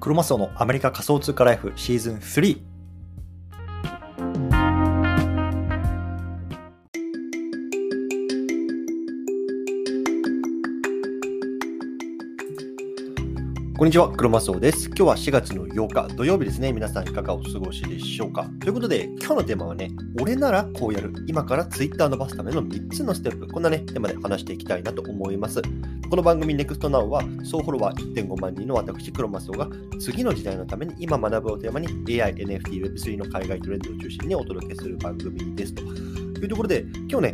クロマスオのアメリカ仮想通貨ライフシーズン3こんにちは、クロマスオです。今日は4月の8日土曜日ですね。皆さんいかがお過ごしでしょうかということで、今日のテーマはね、俺ならこうやる。今から Twitter 伸ばすための3つのステップ。こんなね、テーマで話していきたいなと思います。この番組 NEXTNOW は総フォロワー1.5万人の私、クロマスオが次の時代のために今学ぶをテーマに AI、NFT、Web3 の海外トレンドを中心にお届けする番組ですというところで、今日ね、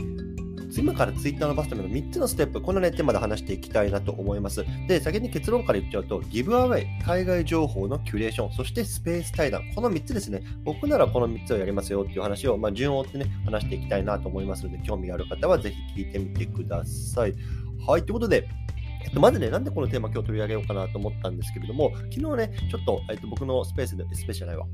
今からツイッター伸ばすための3つのステップ、こんなね、テーマで話していきたいなと思います。で、先に結論から言っちゃうと、ギブアウェイ、海外情報のキュレーション、そしてスペース対談、この3つですね。僕ならこの3つをやりますよっていう話を、まあ、順を追ってね、話していきたいなと思いますので、興味がある方はぜひ聞いてみてください。はい、ということで、まずね、なんでこのテーマ今日取り上げようかなと思ったんですけれども、昨日ね、ちょっと、えっと、僕のスペースで、スペースじゃないわ、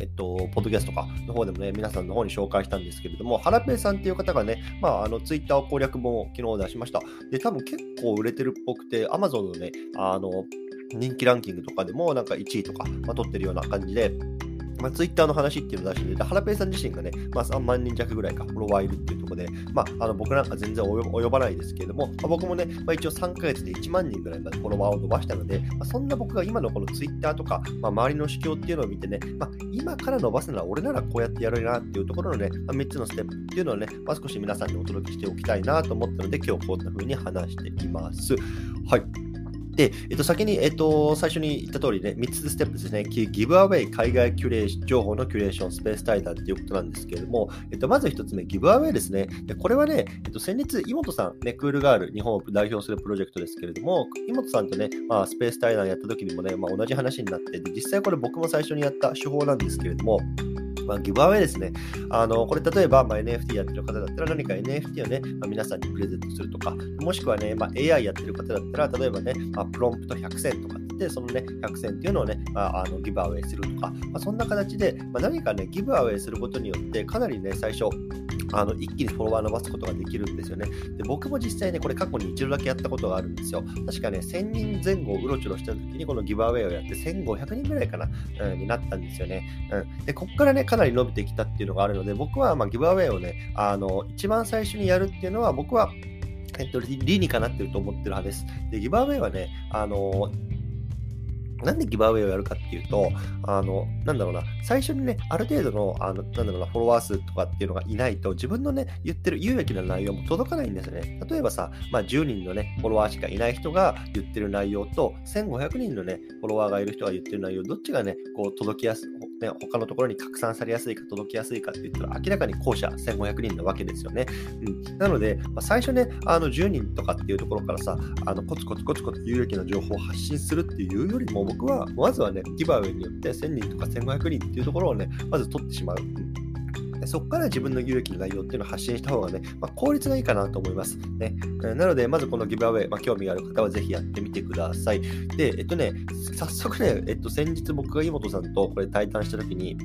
えっと、ポッドキャストとかの方でもね、皆さんの方に紹介したんですけれども、ハラペイさんっていう方がね、まあ、あの、ツイッター攻略本を昨日出しました。で、多分結構売れてるっぽくて、アマゾンのね、あの、人気ランキングとかでもなんか1位とか、まあ、取ってるような感じで、まあ、ツイッターの話っていうのを出してて、ハラペイさん自身がね、まあ、3万人弱ぐらいか、フォロワーいるっていうところで、まあ、あの僕なんか全然及ばないですけれども、まあ、僕もね、まあ、一応3ヶ月で1万人ぐらいまでフォロワーを伸ばしたので、まあ、そんな僕が今のこのツイッターとか、まあ、周りの主況っていうのを見てね、まあ、今から伸ばすなら俺ならこうやってやるなっていうところのね、まあ、3つのステップっていうのをね、まあ、少し皆さんにお届けしておきたいなと思ったので、今日こんな風に話しています。はい。で、えっと、先に、えっと、最初に言った通りね、3つステップですね。ギブアウェイ海外キュレーション、情報のキュレーション、スペース対談っていうことなんですけれども、えっと、まず1つ目、ギブアウェイですね。でこれはね、えっと、先日、井本さん、ね、クールガール、日本を代表するプロジェクトですけれども、井本さんとね、まあ、スペース対談やった時にもね、まあ、同じ話になって、実際これ僕も最初にやった手法なんですけれども、まあ、ギブアウェイですね。あの、これ例えば、まあ、NFT やってる方だったら何か NFT をね、まあ、皆さんにプレゼントするとか、もしくはね、まあ、AI やってる方だったら、例えばね、まあ、プロンプト100選とかって、そのね、100選っていうのをね、まあ、あのギブアウェイするとか、まあ、そんな形で、まあ、何かね、ギブアウェイすることによって、かなりね、最初、あの一気にフォロワー伸ばすことができるんですよね。で僕も実際ね、これ過去に一度だけやったことがあるんですよ。確かね、1000人前後うろちょろした時にこのギブアウェイをやって1500人ぐらいかな、うん、になったんですよね。うん、で、ここからね、かなり伸びてきたっていうのがあるので、僕はまあギブアウェイをね、あの一番最初にやるっていうのは、僕はえっと、理にかなってると思ってる派です。で、ギブアウェイはね、あのなんでギブアウェイをやるかっていうと、あの、なんだろうな、最初にね、ある程度の、あの、なんだろうな、フォロワー数とかっていうのがいないと、自分のね、言ってる有益な内容も届かないんですよね。例えばさ、まあ、10人のね、フォロワーしかいない人が言ってる内容と、1500人のね、フォロワーがいる人が言ってる内容、どっちがね、こう、届きやす、ね、他のところに拡散されやすいか、届きやすいかって言ったら、明らかに後者1500人なわけですよね。うん。なので、まあ、最初ね、あの、10人とかっていうところからさ、あの、コツコツコツコツ有益な情報を発信するっていうよりも、僕は、まずはね、ギバウェイによって1000人とか1500人っていうところをね、まず取ってしまう。そこから自分の有益の内容っていうのを発信した方がね、まあ、効率がいいかなと思います。ね。なので、まずこのギブアウェイ、まあ、興味がある方はぜひやってみてください。で、えっとね、早速ね、えっと、先日僕が井本さんとこれ対談したときに、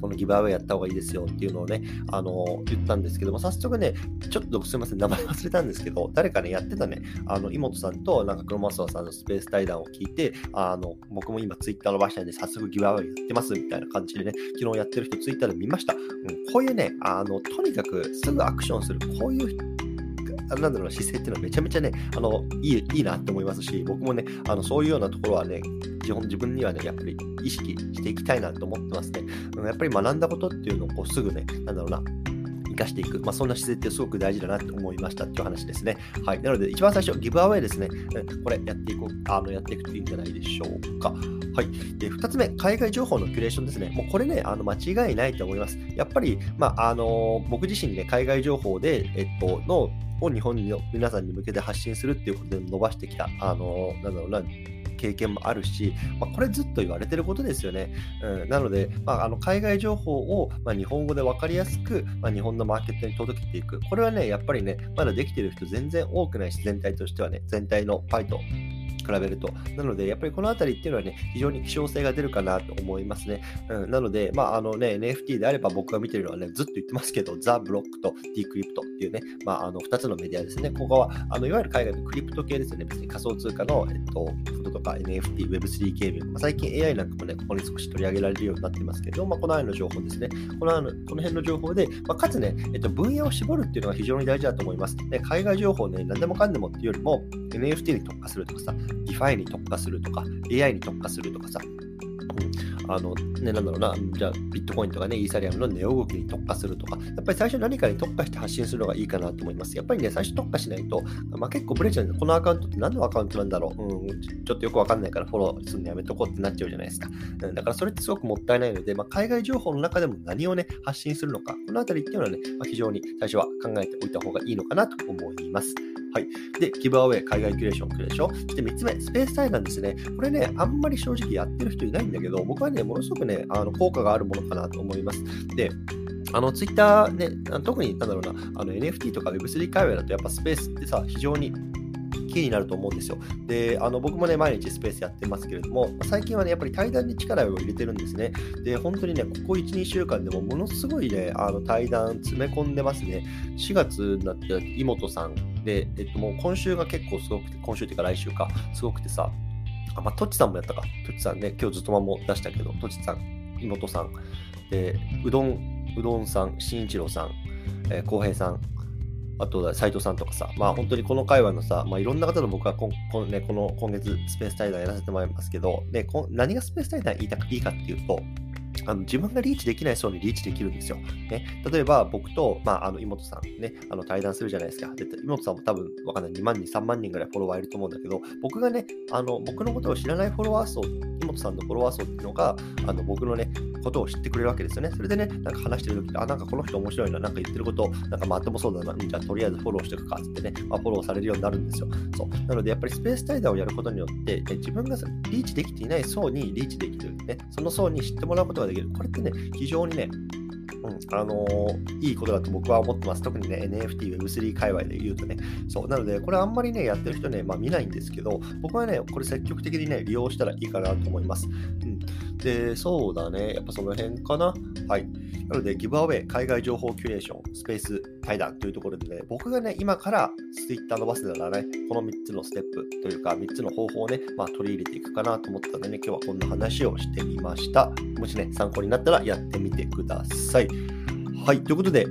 このギブアウェイやった方がいいですよっていうのをね、あの言ったんですけども、早速ね、ちょっとすいません、名前忘れたんですけど、誰かね、やってたね、あの、妹さんと、なんか、クロマスワさんのスペース対談を聞いて、あの、僕も今、ツイッターの場所で早速ギブアウェイやってますみたいな感じでね、昨日やってる人、ツイッターで見ました。うん、こういうね、あの、とにかくすぐアクションする、こういうなんだろう姿勢っていうのはめちゃめちゃね、あの、いい、いいなって思いますし、僕もね、あの、そういうようなところはね、基本自分にはね、やっぱり意識していきたいなと思ってますね。やっぱり学んだことっていうのをこうすぐね、なんだろうな、生かしていく、まあ、そんな姿勢ってすごく大事だなと思いましたっていう話ですね。はい。なので、一番最初、ギブアウェイですね。これやっていこう、あの、やっていくといいんじゃないでしょうか。はい。で、二つ目、海外情報のキュレーションですね。もうこれね、あの、間違いないと思います。やっぱり、まあ、あの、僕自身ね、海外情報で、えっと、の、を日本の皆さんに向けて発信するっていうことで伸ばしてきた、あの、なんだろうな、経験もあるし、まあ、これずっと言われてることですよね。うん、なので、まあ、あの海外情報を、まあ、日本語で分かりやすく、まあ、日本のマーケットに届けていく。これはね、やっぱりね、まだできてる人全然多くないし、全体としてはね、全体のパイと比べると。なので、やっぱりこのあたりっていうのはね、非常に希少性が出るかなと思いますね。うん、なので、まあ、あのね、NFT であれば僕が見てるのはね、ずっと言ってますけど、ザ・ブロックと Decrypt っていうね、まあ、あの2つのメディアですね。ここは、あのいわゆる海外のクリプト系ですよね。別に仮想通貨の、えっと、フードとか NFT、Web3 ゲーム、まあ、最近 AI なんかもね、ここに少し取り上げられるようになってますけど、まあ、この辺の情報ですね。このこの辺の情報で、まあ、かつね、えっと、分野を絞るっていうのが非常に大事だと思います。で海外情報ね、何でもかんでもっていうよりも、NFT に特化するとかさ、DeFi に特化するとか、AI に特化するとかさ、あの、ね、なんだろうな、じゃあ、ビットコインとかね、イーサリアムの値動きに特化するとか、やっぱり最初何かに特化して発信するのがいいかなと思います。やっぱりね、最初特化しないと、まあ、結構ブレちゃうんで、このアカウントって何のアカウントなんだろう、うん、ちょっとよくわかんないからフォローするのやめとこうってなっちゃうじゃないですか。うん、だからそれってすごくもったいないので、まあ、海外情報の中でも何をね、発信するのか、このあたりっていうのはね、まあ、非常に最初は考えておいた方がいいのかなと思います。はい。で、ギブアウェイ、海外キュレーション、キュレーション。そして3つ目、スペースタイなんですね。これね、あんまり正直やってる人いないんだけど、僕はね、ものすごくね、あの効果があるものかなと思います。で、あの、ツイッターね、特に、なんだろうな、あの NFT とか Web3 界隈だと、やっぱスペースってさ、非常にキーになると思うんですよ。で、あの僕もね、毎日スペースやってますけれども、最近はね、やっぱり対談に力を入れてるんですね。で、本当にね、ここ1、2週間でもものすごいね、あの対談詰め込んでますね。4月になって、妹さんで、えっと、もう今週が結構すごくて、今週っていうか来週か、すごくてさ、あ、まあ、トッチさんもやったか。トッチさんね、今日ずっとまも出したけど、トッチさん、妹さん、で、うどん、うどんさん、しんいちろうさん、えー、平さん、あと、斎藤さんとかさ、まあ本当にこの会話のさ、まあいろんな方の僕はここ,、ね、この今月スペース対談やらせてもらいますけど、でこ何がスペース対談言いたいいかっていうと、あの自分がリーチできない層にリーチできるんですよ。ね、例えば僕と、まあ、あの妹さんね、あの対談するじゃないですか。で妹さんも多分わかんない2万人、3万人ぐらいフォロワーいると思うんだけど、僕がね、あの僕のことを知らないフォロワー層、妹さんのフォロワー層っていうのが、あの僕のね、ことを知ってくれるわけですよね。それでね、なんか話してる時って、あ、なんかこの人面白いな、なんか言ってること、なんかまってもそうだな、じゃあとりあえずフォローしておくかってね、まあ、フォローされるようになるんですよ。そう。なので、やっぱりスペース対談をやることによって、ね、自分がリーチできていない層にリーチできる、ね、その層に知ってもらうことができる。これってね、非常にね、うん、あのー、いいことだと僕は思ってます。特にね、NFT、Web3 界隈で言うとね。そう。なので、これあんまりね、やってる人ね、まあ見ないんですけど、僕はね、これ積極的にね、利用したらいいかなと思います。うん。で、そうだね。やっぱその辺かな。はい。なので、ギブアウェイ、海外情報キュレーション、スペース対談というところでね、僕がね、今からツイッター伸ばすならね、この3つのステップというか、3つの方法をね、まあ、取り入れていくかなと思ったのでね、今日はこんな話をしてみました。もしね、参考になったらやってみてください。はい、ということで、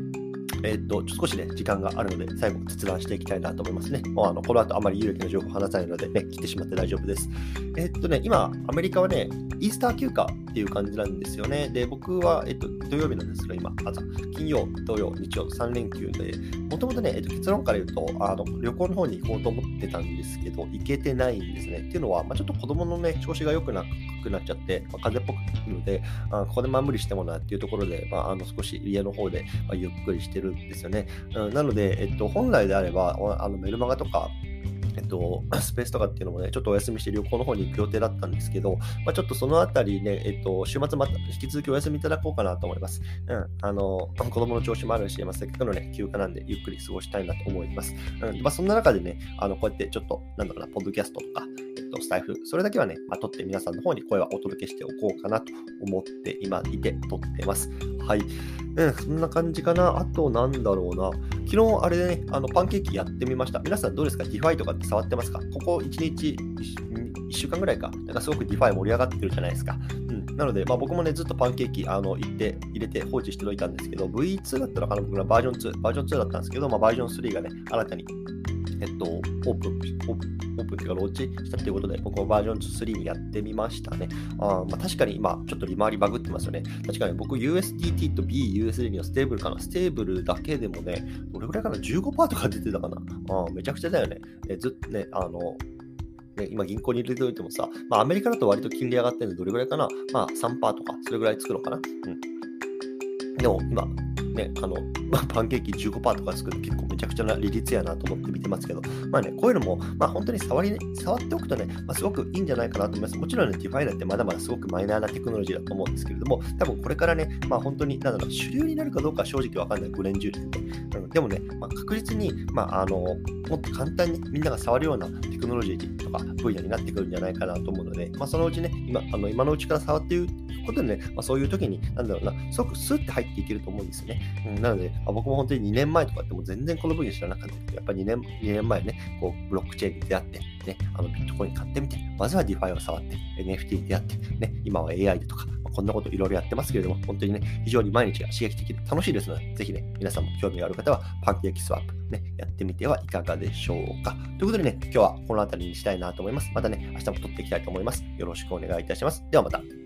えっ、と、少しね、時間があるので、最後、切断していきたいなと思いますね。もうあのこの後あまり有益な情報を話さないので、ね、切ってしまって大丈夫です。えっ、とね、今、アメリカはね、イースター休暇っていう感じなんですよね。で、僕は、えっ、と、土曜日なんですが、今、朝、金曜、土曜、日曜、3連休で、もともとね、えっ、と、結論から言うと、あの、旅行の方に行こうと思ってたんですけど、行けてないんですね。っていうのは、まあ、ちょっと子供のね、調子が良くなくなっちゃって、まあ、風邪っぽくなるので、あここでまあ無理してもなっていうところで、まあ、あの少し家の方で、まあ、ゆっくりしてるですよね。うん、なので、えっと、本来であれば、あのメルマガとか、えっと、スペースとかっていうのもね、ちょっとお休みして旅行の方に行く予定だったんですけど、まあ、ちょっとそのあたりね、えっと、週末また引き続きお休みいただこうかなと思います。うん、あの、子供の調子もあるし、まあ、せっかくのね、休暇なんでゆっくり過ごしたいなと思います。うん、まあ、そんな中でね、あの、こうやってちょっと、なんだろうな、ポッドキャストとか、と、スタイフ、それだけはね、まあ、撮って皆さんの方に声はお届けしておこうかなと思って今いて撮ってます。はい。うん、そんな感じかな。あと、なんだろうな。昨日、あれでね、あの、パンケーキやってみました。皆さんどうですか ?DeFi とかって触ってますか？ここ1日、1週間ぐらいか。なんかすごく DeFi 盛り上がってるじゃないですか。うん。なので、まあ僕もね、ずっとパンケーキ、あの、行って、入れて放置しておいたんですけど、V2 だったのかな僕のバージョン2、バージョン2だったんですけど、まあバージョン3がね、新たにえっと、オープン、オープン、オープンっていうか、ローンチしたということで、僕もバージョン3にやってみましたね。あまあ、確かに今、ちょっと利回りバグってますよね。確かに僕、USDT と BUSD のステーブルかな。ステーブルだけでもね、どれぐらいかな ?15% とか出てたかな？あめちゃくちゃだよね。えずっとね、あの、ね、今銀行に入れておいてもさ、まあアメリカだと割と金利上がってるんでどれぐらいかな？まあ3%とか、それぐらいつくのかなうん。でも今、ね、あの、まあ、パンケーキ15%とか付くと結構めちゃくちゃな利率やなと思って見てますけど、まあね、こういうのも、まあ本当に触り、ね、触っておくとね、まあ、すごくいいんじゃないかなと思います。もちろんね、ディファイナってまだまだすごくマイナーなテクノロジーだと思うんですけれども、多分これからね、まあ本当に、なんだろう、主流になるかどうか正直わかんない、5年、10年で。うん、でもね、まあ、確実に、まああの、もっと簡単にみんなが触るようなテクノロジーとか分野になってくるんじゃないかなと思うので、まあ、そのうちね、今あの今のうちから触っていくことでね、まあ、そういう時に、なんだろうな、すごくスッて入っていけると思うんですよね。なので、あ、僕も本当に2年前とかっても全然この分野知らなかったけど、やっぱり2年 ,2 年前ね、こうブロックチェーンに出会って、ね、あのビットコイン買ってみて、まずは DeFi を触って、NFT に出会って、ね、今は AI でとかま、こんなこといろいろやってますけれども、本当にね、非常に毎日が刺激的で楽しいですので、ぜひね、皆さんも興味がある方は、パンケーキスワップ、ね、やってみてはいかがでしょうか。ということでね、今日はこの辺りにしたいなと思います。またね、明日も撮っていきたいと思います。よろしくお願いいたします。ではまた。